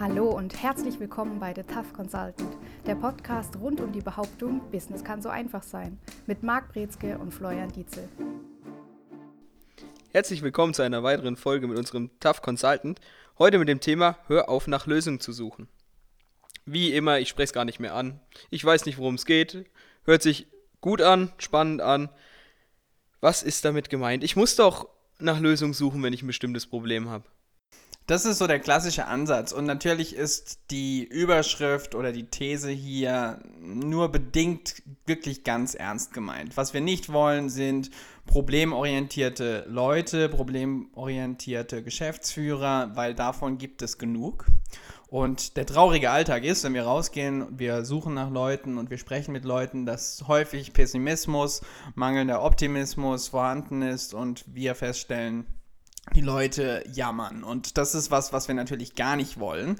Hallo und herzlich willkommen bei The Tough Consultant, der Podcast rund um die Behauptung, Business kann so einfach sein, mit Marc Brezke und Florian Dietzel. Herzlich willkommen zu einer weiteren Folge mit unserem Tough Consultant. Heute mit dem Thema Hör auf nach Lösungen zu suchen. Wie immer, ich spreche es gar nicht mehr an. Ich weiß nicht, worum es geht. Hört sich gut an, spannend an. Was ist damit gemeint? Ich muss doch nach Lösungen suchen, wenn ich ein bestimmtes Problem habe. Das ist so der klassische Ansatz. Und natürlich ist die Überschrift oder die These hier nur bedingt wirklich ganz ernst gemeint. Was wir nicht wollen, sind problemorientierte Leute, problemorientierte Geschäftsführer, weil davon gibt es genug. Und der traurige Alltag ist, wenn wir rausgehen, wir suchen nach Leuten und wir sprechen mit Leuten, dass häufig Pessimismus, mangelnder Optimismus vorhanden ist und wir feststellen, die Leute jammern. Und das ist was, was wir natürlich gar nicht wollen.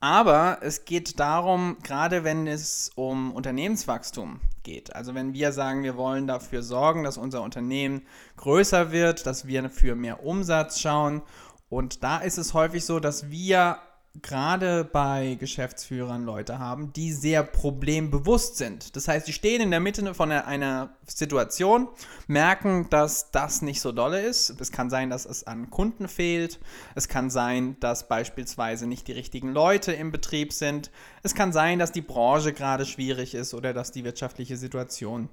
Aber es geht darum, gerade wenn es um Unternehmenswachstum geht, also wenn wir sagen, wir wollen dafür sorgen, dass unser Unternehmen größer wird, dass wir für mehr Umsatz schauen. Und da ist es häufig so, dass wir gerade bei Geschäftsführern Leute haben, die sehr problembewusst sind. Das heißt, die stehen in der Mitte von einer Situation, merken, dass das nicht so dolle ist. Es kann sein, dass es an Kunden fehlt. Es kann sein, dass beispielsweise nicht die richtigen Leute im Betrieb sind. Es kann sein, dass die Branche gerade schwierig ist oder dass die wirtschaftliche Situation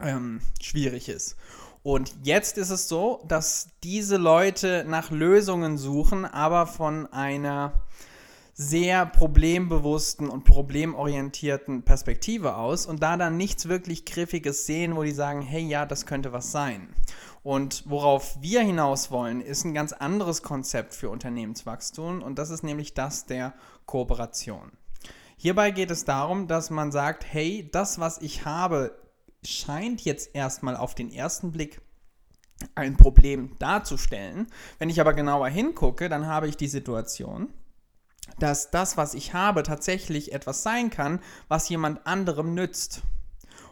ähm, schwierig ist. Und jetzt ist es so, dass diese Leute nach Lösungen suchen, aber von einer sehr problembewussten und problemorientierten Perspektive aus und da dann nichts wirklich Griffiges sehen, wo die sagen, hey ja, das könnte was sein. Und worauf wir hinaus wollen, ist ein ganz anderes Konzept für Unternehmenswachstum und das ist nämlich das der Kooperation. Hierbei geht es darum, dass man sagt, hey, das, was ich habe, scheint jetzt erstmal auf den ersten Blick ein Problem darzustellen. Wenn ich aber genauer hingucke, dann habe ich die Situation, dass das, was ich habe, tatsächlich etwas sein kann, was jemand anderem nützt.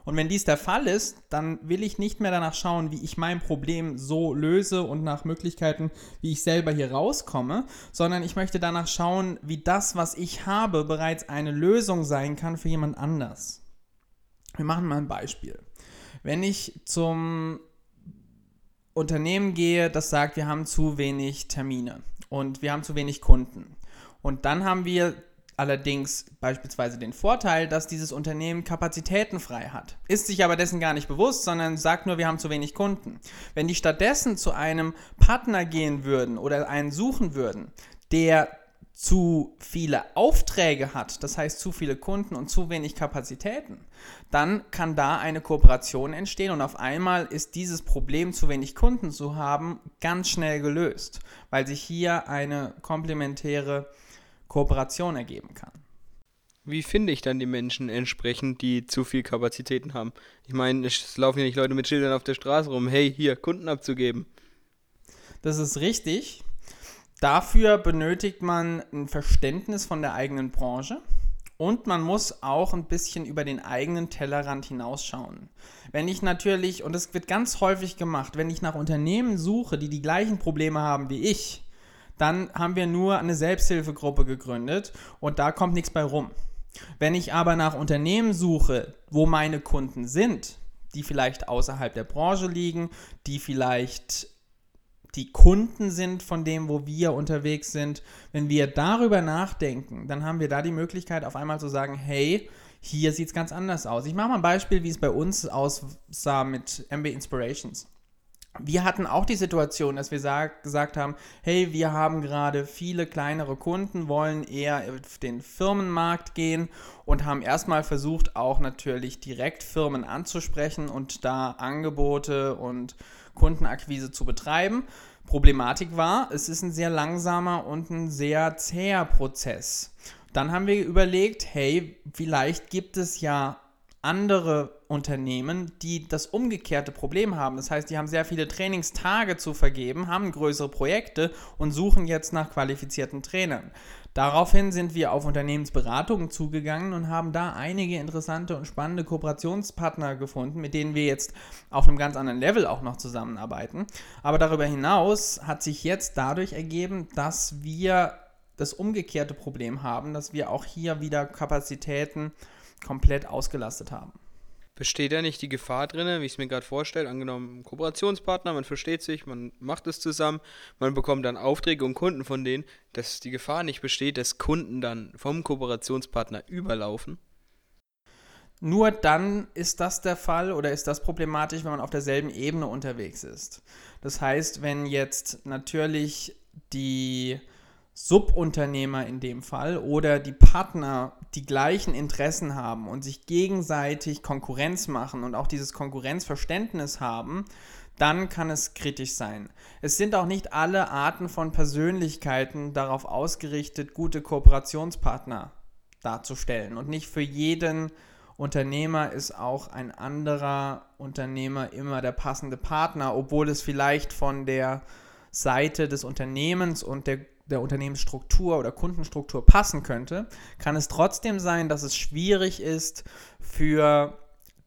Und wenn dies der Fall ist, dann will ich nicht mehr danach schauen, wie ich mein Problem so löse und nach Möglichkeiten, wie ich selber hier rauskomme, sondern ich möchte danach schauen, wie das, was ich habe, bereits eine Lösung sein kann für jemand anders. Wir machen mal ein Beispiel. Wenn ich zum Unternehmen gehe, das sagt, wir haben zu wenig Termine und wir haben zu wenig Kunden. Und dann haben wir allerdings beispielsweise den Vorteil, dass dieses Unternehmen Kapazitäten frei hat. Ist sich aber dessen gar nicht bewusst, sondern sagt nur, wir haben zu wenig Kunden. Wenn die stattdessen zu einem Partner gehen würden oder einen suchen würden, der zu viele Aufträge hat, das heißt zu viele Kunden und zu wenig Kapazitäten, dann kann da eine Kooperation entstehen und auf einmal ist dieses Problem, zu wenig Kunden zu haben, ganz schnell gelöst, weil sich hier eine komplementäre Kooperation ergeben kann. Wie finde ich dann die Menschen entsprechend, die zu viel Kapazitäten haben? Ich meine, es laufen ja nicht Leute mit Schildern auf der Straße rum, hey, hier, Kunden abzugeben. Das ist richtig. Dafür benötigt man ein Verständnis von der eigenen Branche und man muss auch ein bisschen über den eigenen Tellerrand hinausschauen. Wenn ich natürlich, und das wird ganz häufig gemacht, wenn ich nach Unternehmen suche, die die gleichen Probleme haben wie ich, dann haben wir nur eine Selbsthilfegruppe gegründet und da kommt nichts bei rum. Wenn ich aber nach Unternehmen suche, wo meine Kunden sind, die vielleicht außerhalb der Branche liegen, die vielleicht die Kunden sind von dem, wo wir unterwegs sind. Wenn wir darüber nachdenken, dann haben wir da die Möglichkeit, auf einmal zu sagen, hey, hier sieht es ganz anders aus. Ich mache mal ein Beispiel, wie es bei uns aussah mit MB Inspirations. Wir hatten auch die Situation, dass wir sag, gesagt haben, hey, wir haben gerade viele kleinere Kunden, wollen eher auf den Firmenmarkt gehen und haben erstmal versucht, auch natürlich direkt Firmen anzusprechen und da Angebote und Kundenakquise zu betreiben. Problematik war, es ist ein sehr langsamer und ein sehr zäher Prozess. Dann haben wir überlegt, hey, vielleicht gibt es ja andere Unternehmen, die das umgekehrte Problem haben. Das heißt, die haben sehr viele Trainingstage zu vergeben, haben größere Projekte und suchen jetzt nach qualifizierten Trainern. Daraufhin sind wir auf Unternehmensberatungen zugegangen und haben da einige interessante und spannende Kooperationspartner gefunden, mit denen wir jetzt auf einem ganz anderen Level auch noch zusammenarbeiten. Aber darüber hinaus hat sich jetzt dadurch ergeben, dass wir das umgekehrte Problem haben, dass wir auch hier wieder Kapazitäten komplett ausgelastet haben. Besteht da nicht die Gefahr drin, wie ich es mir gerade vorstelle, angenommen Kooperationspartner, man versteht sich, man macht es zusammen, man bekommt dann Aufträge und Kunden von denen, dass die Gefahr nicht besteht, dass Kunden dann vom Kooperationspartner überlaufen? Nur dann ist das der Fall oder ist das problematisch, wenn man auf derselben Ebene unterwegs ist. Das heißt, wenn jetzt natürlich die Subunternehmer in dem Fall oder die Partner die gleichen Interessen haben und sich gegenseitig Konkurrenz machen und auch dieses Konkurrenzverständnis haben, dann kann es kritisch sein. Es sind auch nicht alle Arten von Persönlichkeiten darauf ausgerichtet, gute Kooperationspartner darzustellen. Und nicht für jeden Unternehmer ist auch ein anderer Unternehmer immer der passende Partner, obwohl es vielleicht von der Seite des Unternehmens und der der Unternehmensstruktur oder Kundenstruktur passen könnte, kann es trotzdem sein, dass es schwierig ist für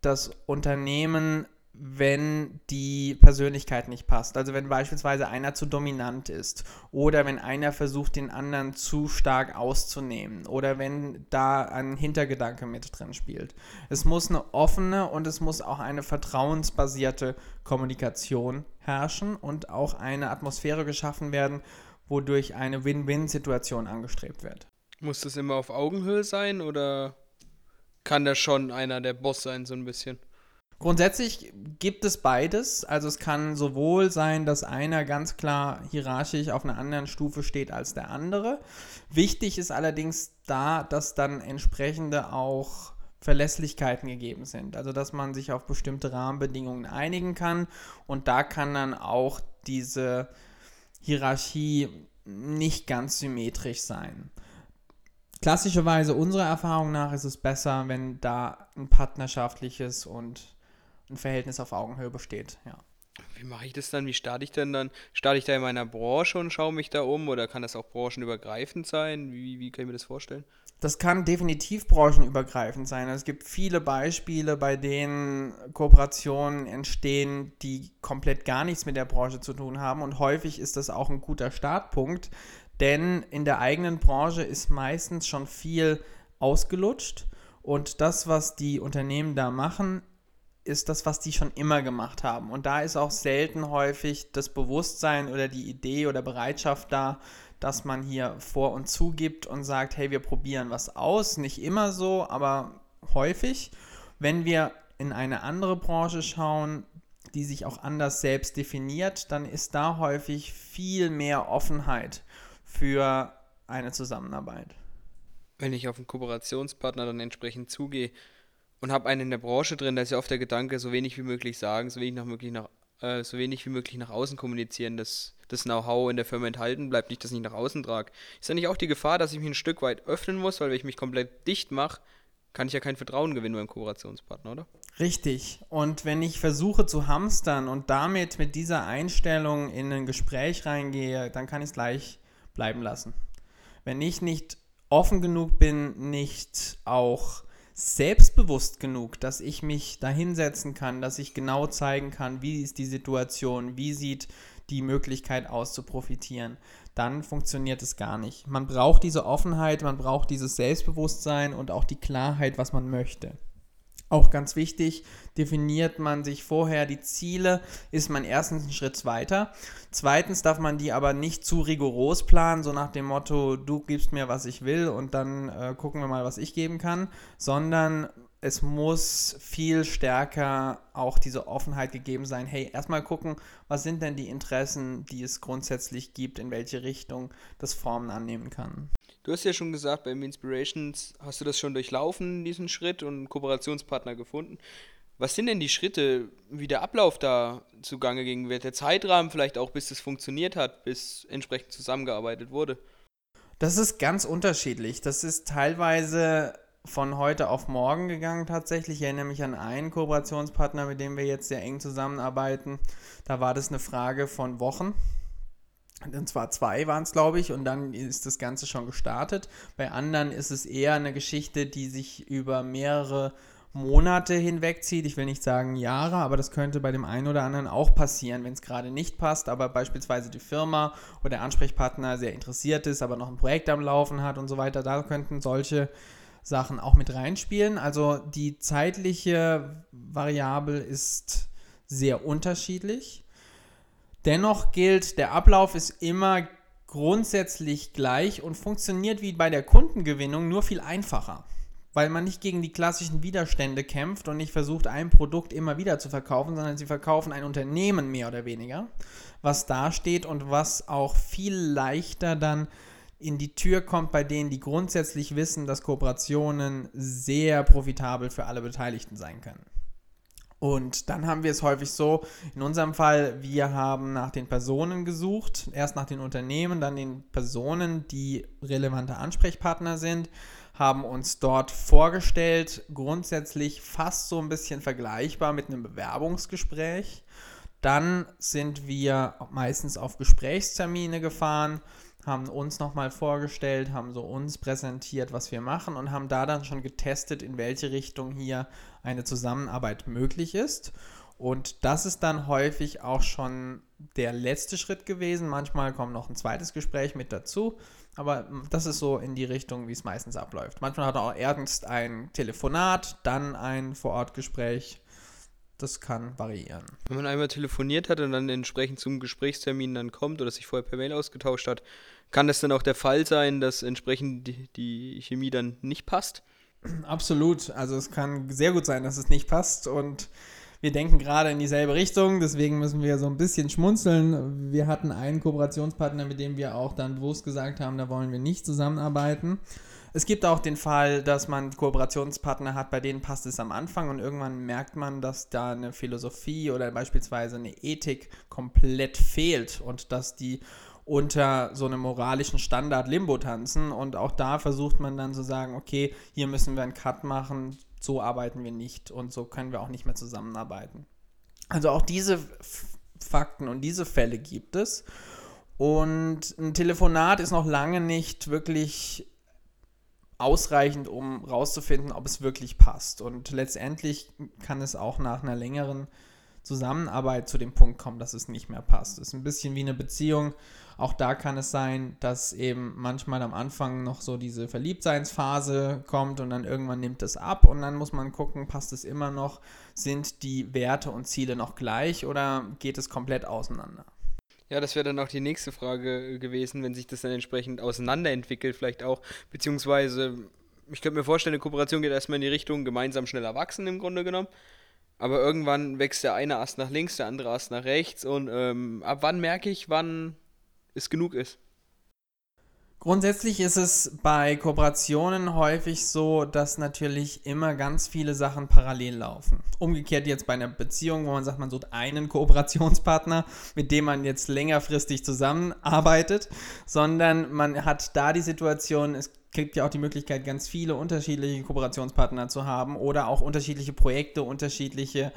das Unternehmen, wenn die Persönlichkeit nicht passt. Also wenn beispielsweise einer zu dominant ist oder wenn einer versucht, den anderen zu stark auszunehmen oder wenn da ein Hintergedanke mit drin spielt. Es muss eine offene und es muss auch eine vertrauensbasierte Kommunikation herrschen und auch eine Atmosphäre geschaffen werden, wodurch eine Win-Win-Situation angestrebt wird. Muss das immer auf Augenhöhe sein oder kann da schon einer der Boss sein, so ein bisschen? Grundsätzlich gibt es beides. Also es kann sowohl sein, dass einer ganz klar hierarchisch auf einer anderen Stufe steht als der andere. Wichtig ist allerdings da, dass dann entsprechende auch Verlässlichkeiten gegeben sind. Also dass man sich auf bestimmte Rahmenbedingungen einigen kann und da kann dann auch diese Hierarchie nicht ganz symmetrisch sein. Klassischerweise unserer Erfahrung nach ist es besser, wenn da ein partnerschaftliches und ein Verhältnis auf Augenhöhe besteht, ja. Wie mache ich das dann? Wie starte ich denn dann? Starte ich da in meiner Branche und schaue mich da um oder kann das auch branchenübergreifend sein? Wie, wie kann ich mir das vorstellen? Das kann definitiv branchenübergreifend sein. Es gibt viele Beispiele, bei denen Kooperationen entstehen, die komplett gar nichts mit der Branche zu tun haben. Und häufig ist das auch ein guter Startpunkt, denn in der eigenen Branche ist meistens schon viel ausgelutscht. Und das, was die Unternehmen da machen, ist das, was die schon immer gemacht haben. Und da ist auch selten häufig das Bewusstsein oder die Idee oder Bereitschaft da, dass man hier vor und zugibt und sagt, hey, wir probieren was aus. Nicht immer so, aber häufig. Wenn wir in eine andere Branche schauen, die sich auch anders selbst definiert, dann ist da häufig viel mehr Offenheit für eine Zusammenarbeit. Wenn ich auf einen Kooperationspartner dann entsprechend zugehe, und habe einen in der Branche drin, da ist ja oft der Gedanke, so wenig wie möglich sagen, so wenig, nach möglich nach, äh, so wenig wie möglich nach außen kommunizieren, dass das Know-how in der Firma enthalten bleibt, nicht, dass ich nach außen trage. Ist ja nicht auch die Gefahr, dass ich mich ein Stück weit öffnen muss, weil wenn ich mich komplett dicht mache, kann ich ja kein Vertrauen gewinnen beim Kooperationspartner, oder? Richtig. Und wenn ich versuche zu hamstern und damit mit dieser Einstellung in ein Gespräch reingehe, dann kann ich es gleich bleiben lassen. Wenn ich nicht offen genug bin, nicht auch selbstbewusst genug, dass ich mich da hinsetzen kann, dass ich genau zeigen kann, wie ist die Situation, wie sieht die Möglichkeit aus zu profitieren, dann funktioniert es gar nicht. Man braucht diese Offenheit, man braucht dieses Selbstbewusstsein und auch die Klarheit, was man möchte. Auch ganz wichtig, definiert man sich vorher die Ziele, ist man erstens einen Schritt weiter. Zweitens darf man die aber nicht zu rigoros planen, so nach dem Motto, du gibst mir, was ich will und dann äh, gucken wir mal, was ich geben kann, sondern es muss viel stärker auch diese Offenheit gegeben sein. Hey, erstmal gucken, was sind denn die Interessen, die es grundsätzlich gibt, in welche Richtung das Formen annehmen kann. Du hast ja schon gesagt, beim Inspirations hast du das schon durchlaufen, diesen Schritt und Kooperationspartner gefunden. Was sind denn die Schritte, wie der Ablauf da zugange ging wird? Der Zeitrahmen vielleicht auch, bis es funktioniert hat, bis entsprechend zusammengearbeitet wurde? Das ist ganz unterschiedlich. Das ist teilweise von heute auf morgen gegangen tatsächlich. Ich erinnere mich an einen Kooperationspartner, mit dem wir jetzt sehr eng zusammenarbeiten. Da war das eine Frage von Wochen. Und zwar zwei waren es, glaube ich, und dann ist das Ganze schon gestartet. Bei anderen ist es eher eine Geschichte, die sich über mehrere Monate hinwegzieht. Ich will nicht sagen Jahre, aber das könnte bei dem einen oder anderen auch passieren, wenn es gerade nicht passt, aber beispielsweise die Firma oder der Ansprechpartner sehr interessiert ist, aber noch ein Projekt am Laufen hat und so weiter. Da könnten solche Sachen auch mit reinspielen. Also die zeitliche Variable ist sehr unterschiedlich. Dennoch gilt, der Ablauf ist immer grundsätzlich gleich und funktioniert wie bei der Kundengewinnung nur viel einfacher weil man nicht gegen die klassischen Widerstände kämpft und nicht versucht, ein Produkt immer wieder zu verkaufen, sondern sie verkaufen ein Unternehmen mehr oder weniger, was dasteht und was auch viel leichter dann in die Tür kommt bei denen, die grundsätzlich wissen, dass Kooperationen sehr profitabel für alle Beteiligten sein können. Und dann haben wir es häufig so, in unserem Fall, wir haben nach den Personen gesucht, erst nach den Unternehmen, dann den Personen, die relevante Ansprechpartner sind haben uns dort vorgestellt, grundsätzlich fast so ein bisschen vergleichbar mit einem Bewerbungsgespräch. Dann sind wir meistens auf Gesprächstermine gefahren, haben uns nochmal vorgestellt, haben so uns präsentiert, was wir machen und haben da dann schon getestet, in welche Richtung hier eine Zusammenarbeit möglich ist. Und das ist dann häufig auch schon der letzte Schritt gewesen. Manchmal kommt noch ein zweites Gespräch mit dazu. Aber das ist so in die Richtung, wie es meistens abläuft. Manchmal hat er auch erst ein Telefonat, dann ein Vorortgespräch. Das kann variieren. Wenn man einmal telefoniert hat und dann entsprechend zum Gesprächstermin dann kommt oder sich vorher per Mail ausgetauscht hat, kann das dann auch der Fall sein, dass entsprechend die, Chemie dann nicht passt? Absolut. Also es kann sehr gut sein, dass es nicht passt und wir denken gerade in dieselbe Richtung, deswegen müssen wir so ein bisschen schmunzeln. Wir hatten einen Kooperationspartner, mit dem wir auch dann bewusst gesagt haben, da wollen wir nicht zusammenarbeiten. Es gibt auch den Fall, dass man Kooperationspartner hat, bei denen passt es am Anfang und irgendwann merkt man, dass da eine Philosophie oder beispielsweise eine Ethik komplett fehlt und dass die unter so einem moralischen Standard Limbo tanzen. Und auch da versucht man dann zu sagen, okay, hier müssen wir einen Cut machen, so arbeiten wir nicht und so können wir auch nicht mehr zusammenarbeiten. Also auch diese Fakten und diese Fälle gibt es. Und ein Telefonat ist noch lange nicht wirklich ausreichend, um rauszufinden, ob es wirklich passt. Und letztendlich kann es auch nach einer längeren Zusammenarbeit zu dem Punkt kommen, dass es nicht mehr passt. Es ist ein bisschen wie eine Beziehung. Auch da kann es sein, dass eben manchmal am Anfang noch so diese Verliebtseinsphase kommt und dann irgendwann nimmt es ab und dann muss man gucken, passt es immer noch, sind die Werte und Ziele noch gleich oder geht es komplett auseinander? Ja, das wäre dann auch die nächste Frage gewesen, wenn sich das dann entsprechend auseinanderentwickelt, vielleicht auch, beziehungsweise, ich könnte mir vorstellen, eine Kooperation geht erstmal in die Richtung gemeinsam schneller wachsen im Grunde genommen. Aber irgendwann wächst der eine Ast nach links, der andere Ast nach rechts und ähm, ab wann merke ich, wann es genug ist. Grundsätzlich ist es bei Kooperationen häufig so, dass natürlich immer ganz viele Sachen parallel laufen. Umgekehrt jetzt bei einer Beziehung, wo man sagt, man sucht einen Kooperationspartner, mit dem man jetzt längerfristig zusammenarbeitet, sondern man hat da die Situation, es gibt ja auch die Möglichkeit, ganz viele unterschiedliche Kooperationspartner zu haben oder auch unterschiedliche Projekte, unterschiedliche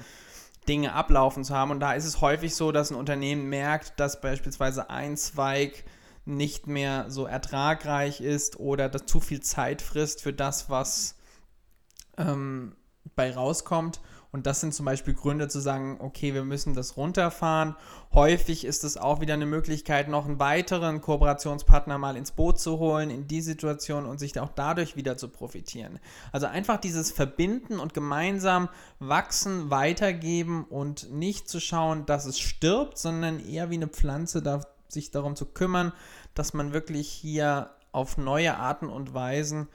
Dinge ablaufen zu haben. Und da ist es häufig so, dass ein Unternehmen merkt, dass beispielsweise ein Zweig nicht mehr so ertragreich ist oder dass zu viel Zeit frisst für das, was ähm, bei rauskommt und das sind zum Beispiel Gründe zu sagen, okay, wir müssen das runterfahren. Häufig ist es auch wieder eine Möglichkeit, noch einen weiteren Kooperationspartner mal ins Boot zu holen in die Situation und sich auch dadurch wieder zu profitieren. Also einfach dieses Verbinden und gemeinsam wachsen, weitergeben und nicht zu schauen, dass es stirbt, sondern eher wie eine Pflanze da, sich darum zu kümmern, dass man wirklich hier auf neue Arten und Weisen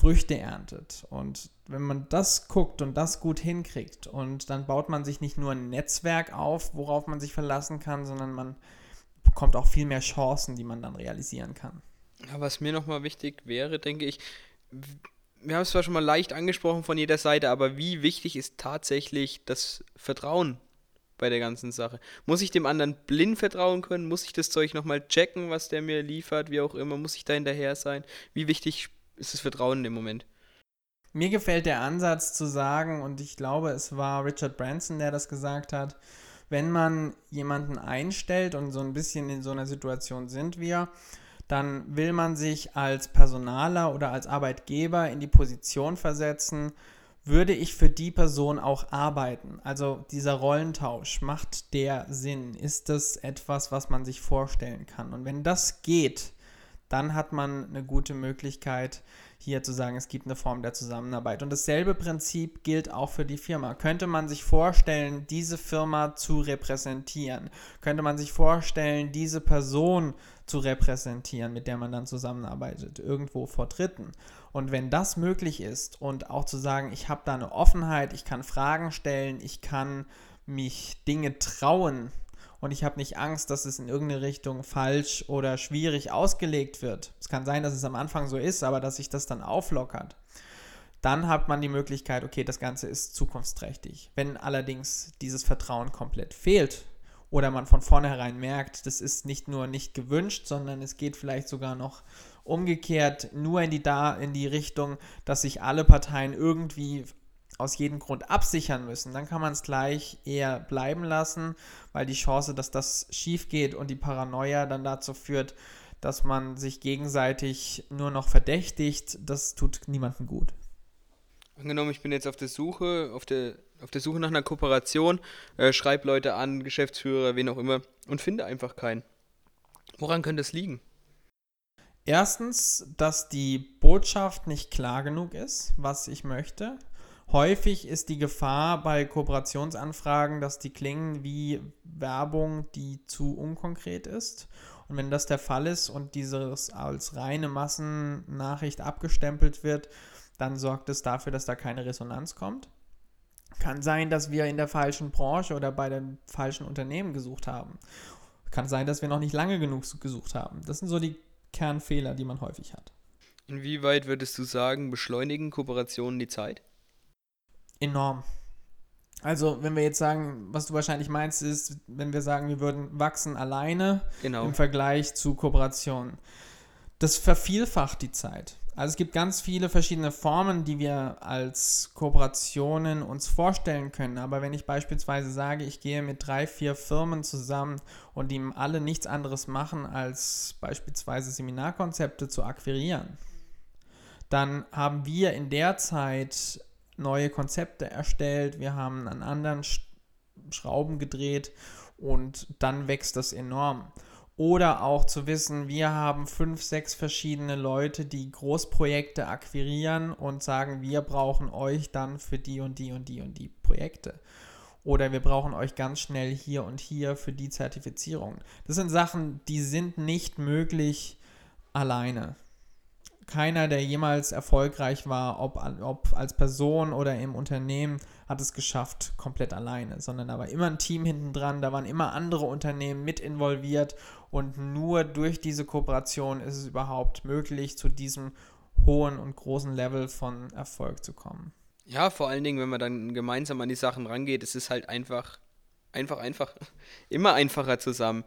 Früchte erntet. Und wenn man das guckt und das gut hinkriegt und dann baut man sich nicht nur ein Netzwerk auf, worauf man sich verlassen kann, sondern man bekommt auch viel mehr Chancen, die man dann realisieren kann. Ja, was mir nochmal wichtig wäre, denke ich, wir haben es zwar schon mal leicht angesprochen von jeder Seite, aber wie wichtig ist tatsächlich das Vertrauen bei der ganzen Sache? Muss ich dem anderen blind vertrauen können? Muss ich das Zeug nochmal checken, was der mir liefert, wie auch immer? Muss ich da hinterher sein? Wie wichtig ist das Vertrauen im Moment. Mir gefällt der Ansatz zu sagen, und ich glaube, es war Richard Branson, der das gesagt hat, wenn man jemanden einstellt und so ein bisschen in so einer Situation sind wir, dann will man sich als Personaler oder als Arbeitgeber in die Position versetzen, würde ich für die Person auch arbeiten? Also dieser Rollentausch, macht der Sinn? Ist das etwas, was man sich vorstellen kann? Und wenn das geht, dann hat man eine gute Möglichkeit, hier zu sagen, es gibt eine Form der Zusammenarbeit. Und dasselbe Prinzip gilt auch für die Firma. Könnte man sich vorstellen, diese Firma zu repräsentieren? Könnte man sich vorstellen, diese Person zu repräsentieren, mit der man dann zusammenarbeitet, irgendwo vor Dritten? Und wenn das möglich ist und auch zu sagen, ich habe da eine Offenheit, ich kann Fragen stellen, ich kann mich Dinge trauen, und ich habe nicht Angst, dass es in irgendeine Richtung falsch oder schwierig ausgelegt wird. Es kann sein, dass es am Anfang so ist, aber dass sich das dann auflockert. Dann hat man die Möglichkeit, okay, das Ganze ist zukunftsträchtig. Wenn allerdings dieses Vertrauen komplett fehlt oder man von vornherein merkt, das ist nicht nur nicht gewünscht, sondern es geht vielleicht sogar noch umgekehrt nur in die, da, in die Richtung, dass sich alle Parteien irgendwie aus jedem Grund absichern müssen, dann kann man es gleich eher bleiben lassen, weil die Chance, dass das schief geht und die Paranoia dann dazu führt, dass man sich gegenseitig nur noch verdächtigt, das tut niemandem gut. Angenommen, ich bin jetzt auf der Suche, auf der, auf der Suche nach einer Kooperation, äh, schreibe Leute an, Geschäftsführer, wen auch immer, und finde einfach keinen. Woran könnte es liegen? Erstens, dass die Botschaft nicht klar genug ist, was ich möchte. Häufig ist die Gefahr bei Kooperationsanfragen, dass die klingen wie Werbung, die zu unkonkret ist. Und wenn das der Fall ist und dieses als reine Massennachricht abgestempelt wird, dann sorgt es dafür, dass da keine Resonanz kommt. Kann sein, dass wir in der falschen Branche oder bei den falschen Unternehmen gesucht haben. Kann sein, dass wir noch nicht lange genug gesucht haben. Das sind so die Kernfehler, die man häufig hat. Inwieweit würdest du sagen, beschleunigen Kooperationen die Zeit? Enorm. Also, wenn wir jetzt sagen, was du wahrscheinlich meinst, ist, wenn wir sagen, wir würden wachsen alleine genau. im Vergleich zu Kooperationen. Das vervielfacht die Zeit. Also es gibt ganz viele verschiedene Formen, die wir als Kooperationen uns vorstellen können. Aber wenn ich beispielsweise sage, ich gehe mit drei, vier Firmen zusammen und die alle nichts anderes machen, als beispielsweise Seminarkonzepte zu akquirieren, dann haben wir in der Zeit neue Konzepte erstellt, wir haben an anderen Schrauben gedreht und dann wächst das enorm. Oder auch zu wissen, wir haben fünf, sechs verschiedene Leute, die Großprojekte akquirieren und sagen, wir brauchen euch dann für die und die und die und die Projekte. Oder wir brauchen euch ganz schnell hier und hier für die Zertifizierung. Das sind Sachen, die sind nicht möglich alleine keiner, der jemals erfolgreich war, ob, ob als Person oder im Unternehmen, hat es geschafft, komplett alleine, sondern da war immer ein Team hinten dran, da waren immer andere Unternehmen mit involviert und nur durch diese Kooperation ist es überhaupt möglich, zu diesem hohen und großen Level von Erfolg zu kommen. Ja, vor allen Dingen, wenn man dann gemeinsam an die Sachen rangeht, es ist halt einfach, einfach, einfach, immer einfacher zusammen.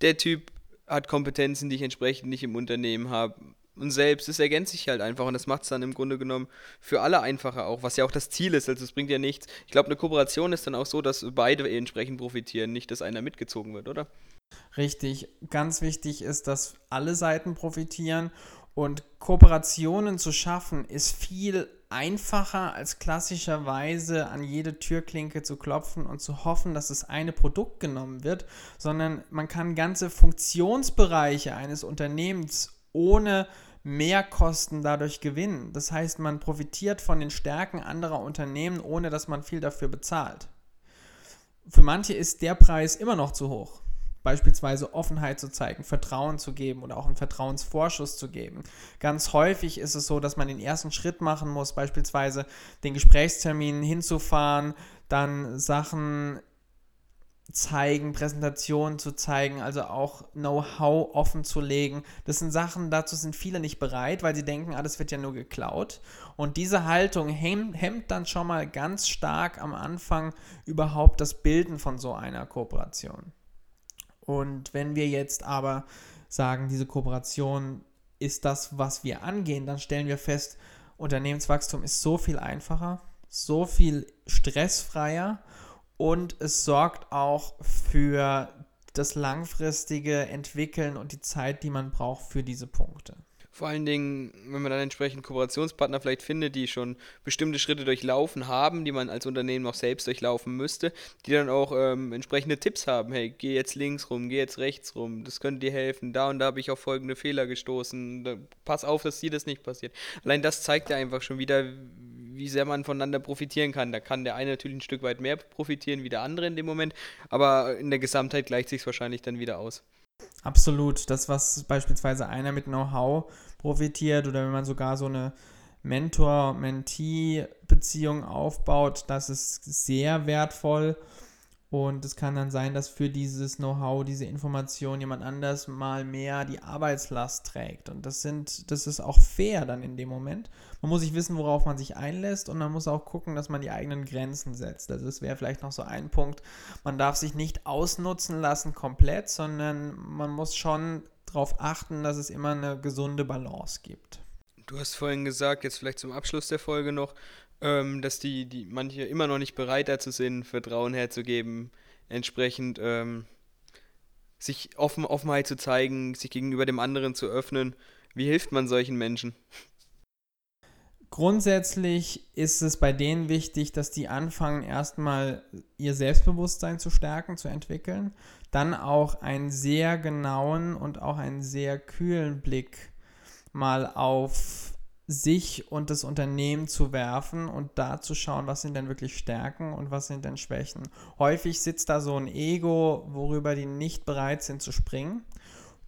Der Typ hat Kompetenzen, die ich entsprechend nicht im Unternehmen habe und selbst. Es ergänzt sich halt einfach und das macht es dann im Grunde genommen für alle einfacher auch, was ja auch das Ziel ist. Also es bringt ja nichts. Ich glaube, eine Kooperation ist dann auch so, dass beide entsprechend profitieren, nicht, dass einer mitgezogen wird, oder? Richtig. Ganz wichtig ist, dass alle Seiten profitieren und Kooperationen zu schaffen ist viel einfacher als klassischerweise an jede Türklinke zu klopfen und zu hoffen, dass das eine Produkt genommen wird, sondern man kann ganze Funktionsbereiche eines Unternehmens ohne Mehrkosten dadurch gewinnen. Das heißt, man profitiert von den Stärken anderer Unternehmen, ohne dass man viel dafür bezahlt. Für manche ist der Preis immer noch zu hoch. Beispielsweise Offenheit zu zeigen, Vertrauen zu geben oder auch einen Vertrauensvorschuss zu geben. Ganz häufig ist es so, dass man den ersten Schritt machen muss, beispielsweise den Gesprächstermin hinzufahren, dann Sachen zeigen, Präsentationen zu zeigen, also auch Know-how offen zu legen. Das sind Sachen, dazu sind viele nicht bereit, weil sie denken, ah, wird ja nur geklaut. Und diese Haltung hemmt dann schon mal ganz stark am Anfang überhaupt das Bilden von so einer Kooperation. Und wenn wir jetzt aber sagen, diese Kooperation ist das, was wir angehen, dann stellen wir fest, Unternehmenswachstum ist so viel einfacher, so viel stressfreier und es sorgt auch für das langfristige Entwickeln und die Zeit, die man braucht für diese Punkte. Vor allen Dingen, wenn man dann entsprechend Kooperationspartner vielleicht findet, die schon bestimmte Schritte durchlaufen haben, die man als Unternehmen auch selbst durchlaufen müsste, die dann auch ähm, entsprechende Tipps haben. Hey, geh jetzt links rum, geh jetzt rechts rum, das könnte dir helfen. Da und da habe ich auf folgende Fehler gestoßen. Da, pass auf, dass dir das nicht passiert. Allein das zeigt ja einfach schon wieder, wie sehr man voneinander profitieren kann. Da kann der eine natürlich ein Stück weit mehr profitieren wie der andere in dem Moment, aber in der Gesamtheit gleicht sich wahrscheinlich dann wieder aus. Absolut. Das, was beispielsweise einer mit Know-how profitiert oder wenn man sogar so eine Mentor-Mentee-Beziehung aufbaut, das ist sehr wertvoll. Und es kann dann sein, dass für dieses Know-how, diese Information jemand anders mal mehr die Arbeitslast trägt. Und das sind, das ist auch fair dann in dem Moment. Man muss sich wissen, worauf man sich einlässt und man muss auch gucken, dass man die eigenen Grenzen setzt. Also das wäre vielleicht noch so ein Punkt. Man darf sich nicht ausnutzen lassen komplett, sondern man muss schon darauf achten, dass es immer eine gesunde Balance gibt. Du hast vorhin gesagt, jetzt vielleicht zum Abschluss der Folge noch, ähm, dass die, die manche immer noch nicht bereit dazu sind, Vertrauen herzugeben, entsprechend ähm, sich offen, Offenheit zu zeigen, sich gegenüber dem anderen zu öffnen. Wie hilft man solchen Menschen? Grundsätzlich ist es bei denen wichtig, dass die anfangen, erstmal ihr Selbstbewusstsein zu stärken, zu entwickeln, dann auch einen sehr genauen und auch einen sehr kühlen Blick mal auf sich und das Unternehmen zu werfen und da zu schauen, was sind denn wirklich Stärken und was sind denn Schwächen. Häufig sitzt da so ein Ego, worüber die nicht bereit sind zu springen,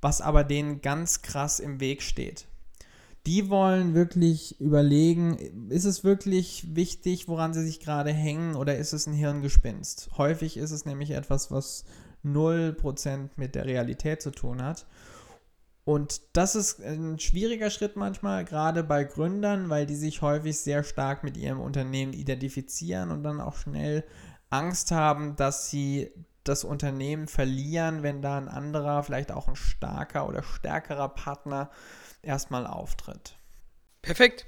was aber denen ganz krass im Weg steht. Die wollen wirklich überlegen, ist es wirklich wichtig, woran sie sich gerade hängen oder ist es ein Hirngespinst? Häufig ist es nämlich etwas, was 0% mit der Realität zu tun hat. Und das ist ein schwieriger Schritt manchmal, gerade bei Gründern, weil die sich häufig sehr stark mit ihrem Unternehmen identifizieren und dann auch schnell Angst haben, dass sie das Unternehmen verlieren, wenn da ein anderer, vielleicht auch ein starker oder stärkerer Partner erstmal auftritt. Perfekt.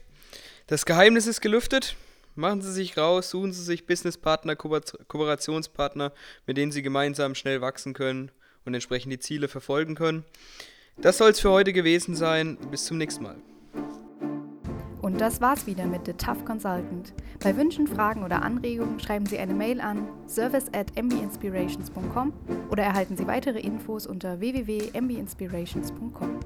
Das Geheimnis ist gelüftet. Machen Sie sich raus, suchen Sie sich Businesspartner, Ko Kooperationspartner, mit denen Sie gemeinsam schnell wachsen können und entsprechend die Ziele verfolgen können. Das soll es für heute gewesen sein. Bis zum nächsten Mal. Und das war's wieder mit The Tough Consultant. Bei Wünschen, Fragen oder Anregungen schreiben Sie eine Mail an service at mbinspirations.com oder erhalten Sie weitere Infos unter www.mbinspirations.com.